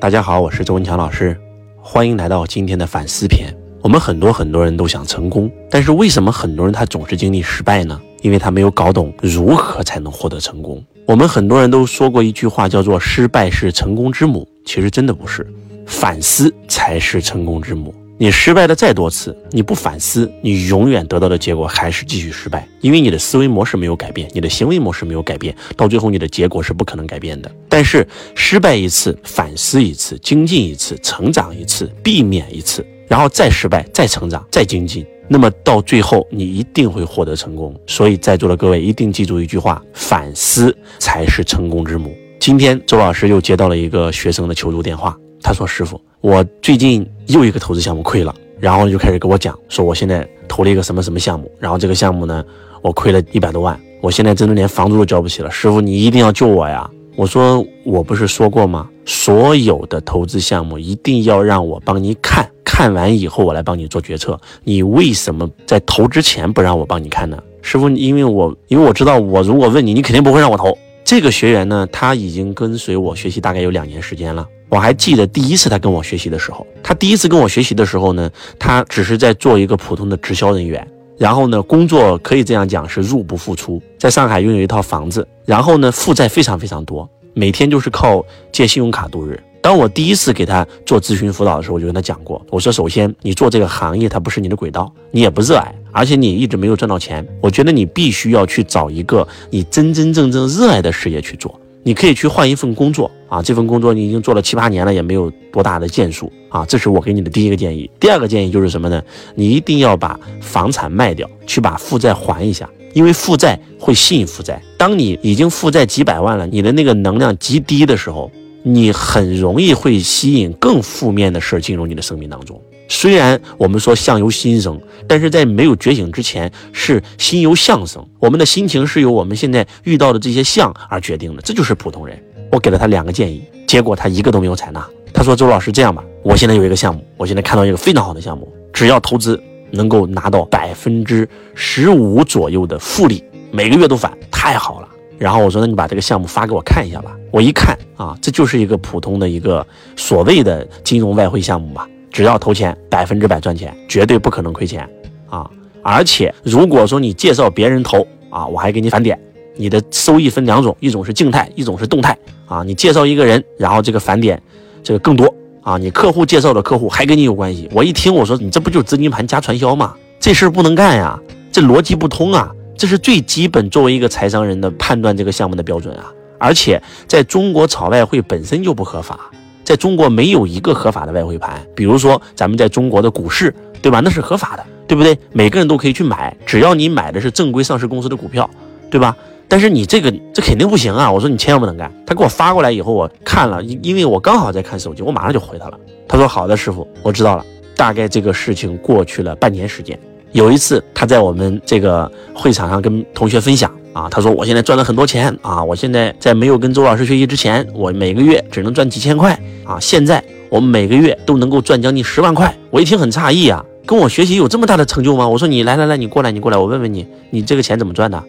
大家好，我是周文强老师，欢迎来到今天的反思篇。我们很多很多人都想成功，但是为什么很多人他总是经历失败呢？因为他没有搞懂如何才能获得成功。我们很多人都说过一句话，叫做“失败是成功之母”，其实真的不是，反思才是成功之母。你失败了再多次，你不反思，你永远得到的结果还是继续失败，因为你的思维模式没有改变，你的行为模式没有改变，到最后你的结果是不可能改变的。但是失败一次，反思一次，精进一次，成长一次，避免一次，然后再失败，再成长，再精进，那么到最后你一定会获得成功。所以在座的各位一定记住一句话：反思才是成功之母。今天周老师又接到了一个学生的求助电话。他说：“师傅，我最近又一个投资项目亏了，然后就开始跟我讲，说我现在投了一个什么什么项目，然后这个项目呢，我亏了一百多万，我现在真的连房租都交不起了。师傅，你一定要救我呀！”我说：“我不是说过吗？所有的投资项目一定要让我帮你看，看完以后我来帮你做决策。你为什么在投之前不让我帮你看呢？师傅，因为我因为我知道，我如果问你，你肯定不会让我投。这个学员呢，他已经跟随我学习大概有两年时间了。”我还记得第一次他跟我学习的时候，他第一次跟我学习的时候呢，他只是在做一个普通的直销人员，然后呢，工作可以这样讲是入不敷出，在上海拥有一套房子，然后呢，负债非常非常多，每天就是靠借信用卡度日。当我第一次给他做咨询辅导的时候，我就跟他讲过，我说首先你做这个行业它不是你的轨道，你也不热爱，而且你一直没有赚到钱，我觉得你必须要去找一个你真真正正热爱的事业去做。你可以去换一份工作啊，这份工作你已经做了七八年了，也没有多大的建树啊，这是我给你的第一个建议。第二个建议就是什么呢？你一定要把房产卖掉，去把负债还一下，因为负债会吸引负债。当你已经负债几百万了，你的那个能量极低的时候，你很容易会吸引更负面的事进入你的生命当中。虽然我们说相由心生，但是在没有觉醒之前是心由相生。我们的心情是由我们现在遇到的这些相而决定的，这就是普通人。我给了他两个建议，结果他一个都没有采纳。他说：“周老师，这样吧，我现在有一个项目，我现在看到一个非常好的项目，只要投资能够拿到百分之十五左右的复利，每个月都返，太好了。”然后我说：“那你把这个项目发给我看一下吧。”我一看啊，这就是一个普通的一个所谓的金融外汇项目吧。只要投钱，百分之百赚钱，绝对不可能亏钱啊！而且如果说你介绍别人投啊，我还给你返点。你的收益分两种，一种是静态，一种是动态啊。你介绍一个人，然后这个返点这个更多啊。你客户介绍的客户还跟你有关系。我一听，我说你这不就是资金盘加传销吗？这事儿不能干呀，这逻辑不通啊。这是最基本作为一个财商人的判断这个项目的标准啊。而且在中国炒外汇本身就不合法。在中国没有一个合法的外汇盘，比如说咱们在中国的股市，对吧？那是合法的，对不对？每个人都可以去买，只要你买的是正规上市公司的股票，对吧？但是你这个这肯定不行啊！我说你千万不能干。他给我发过来以后，我看了，因因为我刚好在看手机，我马上就回他了。他说好的，师傅，我知道了。大概这个事情过去了半年时间，有一次他在我们这个会场上跟同学分享。啊，他说我现在赚了很多钱啊！我现在在没有跟周老师学习之前，我每个月只能赚几千块啊！现在我每个月都能够赚将近十万块。我一听很诧异啊，跟我学习有这么大的成就吗？我说你来来来，你过来，你过来，我问问你，你这个钱怎么赚的？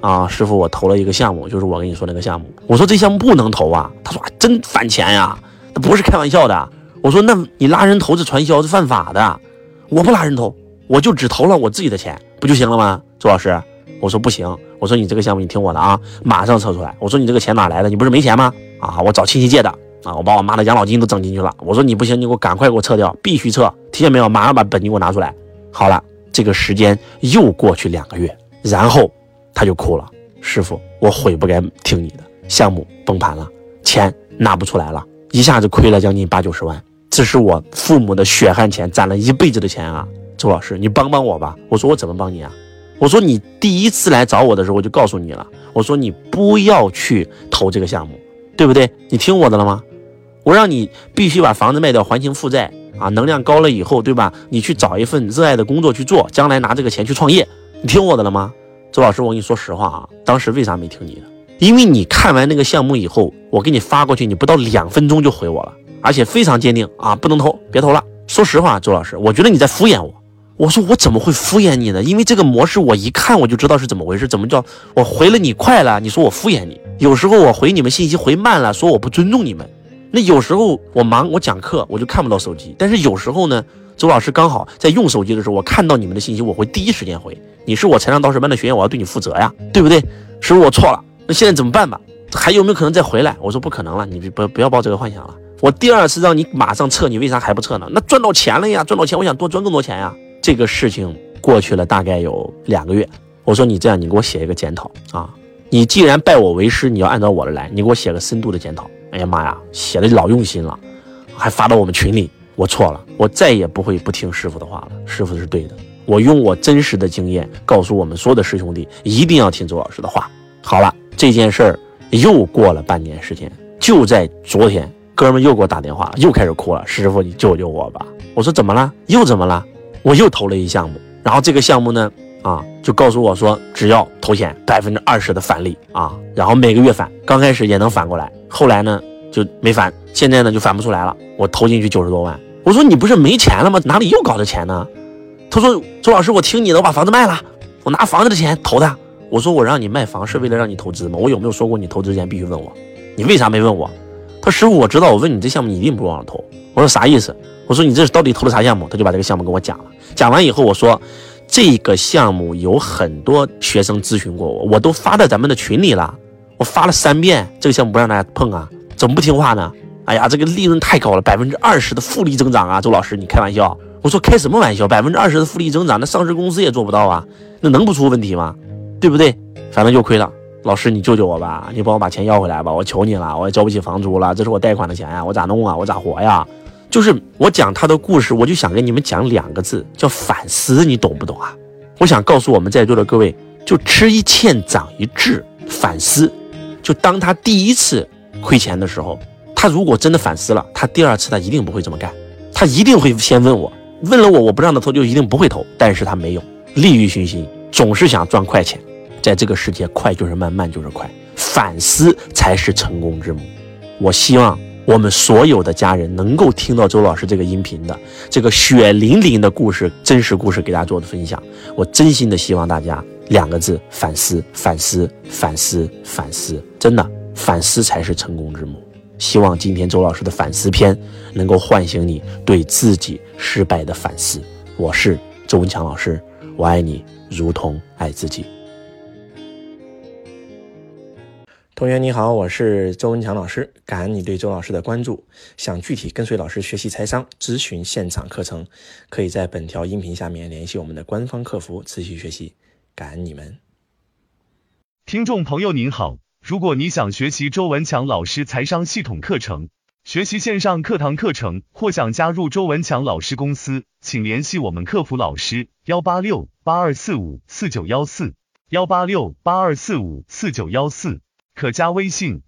啊，师傅，我投了一个项目，就是我跟你说那个项目。我说这项目不能投啊。他说真返钱呀，那不是开玩笑的。我说那你拉人投资传销是犯法的，我不拉人头，我就只投了我自己的钱，不就行了吗？周老师。我说不行，我说你这个项目你听我的啊，马上撤出来。我说你这个钱哪来的？你不是没钱吗？啊，我找亲戚借的啊，我把我妈的养老金都整进去了。我说你不行，你给我赶快给我撤掉，必须撤，听见没有？马上把本金给我拿出来。好了，这个时间又过去两个月，然后他就哭了，师傅，我悔不该听你的，项目崩盘了，钱拿不出来了，一下子亏了将近八九十万，这是我父母的血汗钱，攒了一辈子的钱啊，周老师，你帮帮我吧。我说我怎么帮你啊？我说你第一次来找我的时候，我就告诉你了。我说你不要去投这个项目，对不对？你听我的了吗？我让你必须把房子卖掉还清负债啊！能量高了以后，对吧？你去找一份热爱的工作去做，将来拿这个钱去创业。你听我的了吗？周老师，我跟你说实话啊，当时为啥没听你的？因为你看完那个项目以后，我给你发过去，你不到两分钟就回我了，而且非常坚定啊，不能投，别投了。说实话，周老师，我觉得你在敷衍我。我说我怎么会敷衍你呢？因为这个模式我一看我就知道是怎么回事。怎么叫我回了你快了？你说我敷衍你？有时候我回你们信息回慢了，说我不尊重你们。那有时候我忙，我讲课我就看不到手机。但是有时候呢，周老师刚好在用手机的时候，我看到你们的信息，我会第一时间回。你是我财商导师班的学员，我要对你负责呀，对不对？是不是我错了？那现在怎么办吧？还有没有可能再回来？我说不可能了，你不不要抱这个幻想了。我第二次让你马上撤，你为啥还不撤呢？那赚到钱了呀，赚到钱，我想多赚更多钱呀。这个事情过去了大概有两个月，我说你这样，你给我写一个检讨啊。你既然拜我为师，你要按照我的来，你给我写个深度的检讨。哎呀妈呀，写的老用心了，还发到我们群里。我错了，我再也不会不听师傅的话了。师傅是对的，我用我真实的经验告诉我们所有的师兄弟，一定要听周老师的话。好了，这件事儿又过了半年时间，就在昨天，哥们又给我打电话了，又开始哭了。师傅，你救救我吧！我说怎么了？又怎么了？我又投了一项目，然后这个项目呢？啊，就告诉我说，只要投钱百分之二十的返利啊，然后每个月返，刚开始也能返过来，后来呢就没返，现在呢就返不出来了。我投进去九十多万，我说你不是没钱了吗？哪里又搞的钱呢？他说周老师，我听你的，我把房子卖了，我拿房子的钱投的。我说我让你卖房是为了让你投资吗？我有没有说过你投资前必须问我？你为啥没问我？他师傅我知道，我问你这项目你一定不往上投。我说啥意思？我说你这是到底投的啥项目？他就把这个项目跟我讲了。讲完以后我说。这个项目有很多学生咨询过我，我都发在咱们的群里了，我发了三遍，这个项目不让大家碰啊，怎么不听话呢？哎呀，这个利润太高了，百分之二十的复利增长啊，周老师你开玩笑？我说开什么玩笑？百分之二十的复利增长，那上市公司也做不到啊，那能不出问题吗？对不对？反正就亏了，老师你救救我吧，你帮我把钱要回来吧，我求你了，我也交不起房租了，这是我贷款的钱呀，我咋弄啊？我咋活呀？就是我讲他的故事，我就想跟你们讲两个字，叫反思，你懂不懂啊？我想告诉我们在座的各位，就吃一堑长一智，反思。就当他第一次亏钱的时候，他如果真的反思了，他第二次他一定不会这么干，他一定会先问我，问了我，我不让他投，就一定不会投。但是他没有，利欲熏心，总是想赚快钱。在这个世界，快就是慢，慢就是快，反思才是成功之母。我希望。我们所有的家人能够听到周老师这个音频的这个血淋淋的故事，真实故事给大家做的分享，我真心的希望大家两个字：反思，反思，反思，反思。真的，反思才是成功之母。希望今天周老师的反思篇能够唤醒你对自己失败的反思。我是周文强老师，我爱你如同爱自己。同学你好，我是周文强老师，感恩你对周老师的关注。想具体跟随老师学习财商、咨询现场课程，可以在本条音频下面联系我们的官方客服咨询学习。感恩你们，听众朋友您好，如果你想学习周文强老师财商系统课程，学习线上课堂课程，或想加入周文强老师公司，请联系我们客服老师：幺八六八二四五四九幺四幺八六八二四五四九幺四。可加微信